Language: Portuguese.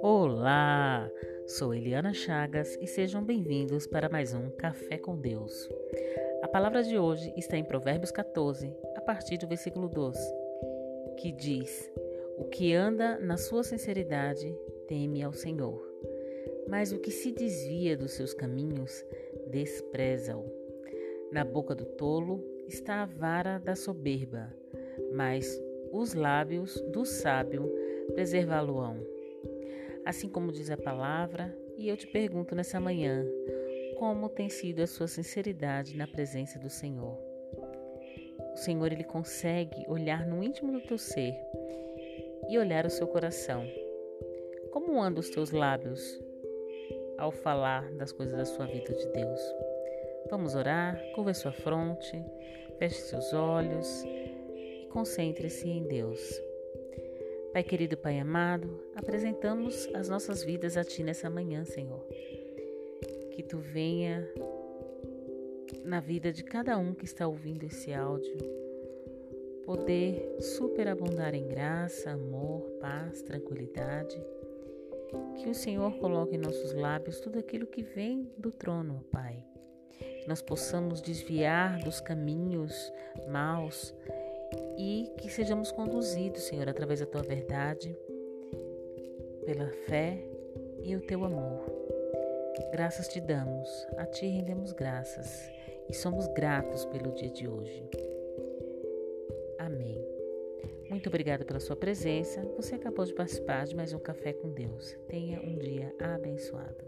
Olá, sou Eliana Chagas e sejam bem-vindos para mais um Café com Deus. A palavra de hoje está em Provérbios 14, a partir do versículo 12, que diz: O que anda na sua sinceridade teme ao Senhor, mas o que se desvia dos seus caminhos despreza-o. Na boca do tolo está a vara da soberba, mas os lábios do sábio preservá-lo-ão. Assim como diz a palavra, e eu te pergunto nessa manhã, como tem sido a sua sinceridade na presença do Senhor? O Senhor ele consegue olhar no íntimo do teu ser e olhar o seu coração. Como andam os teus lábios ao falar das coisas da sua vida de Deus? Vamos orar, curva sua fronte, feche seus olhos concentre-se em Deus. Pai querido, Pai amado, apresentamos as nossas vidas a Ti nessa manhã, Senhor. Que Tu venha na vida de cada um que está ouvindo esse áudio, poder superabundar em graça, amor, paz, tranquilidade. Que o Senhor coloque em nossos lábios tudo aquilo que vem do trono, Pai. Que nós possamos desviar dos caminhos maus e que sejamos conduzidos, Senhor, através da tua verdade, pela fé e o teu amor. Graças te damos, a ti rendemos graças e somos gratos pelo dia de hoje. Amém. Muito obrigada pela sua presença. Você acabou de participar de mais um Café com Deus. Tenha um dia abençoado.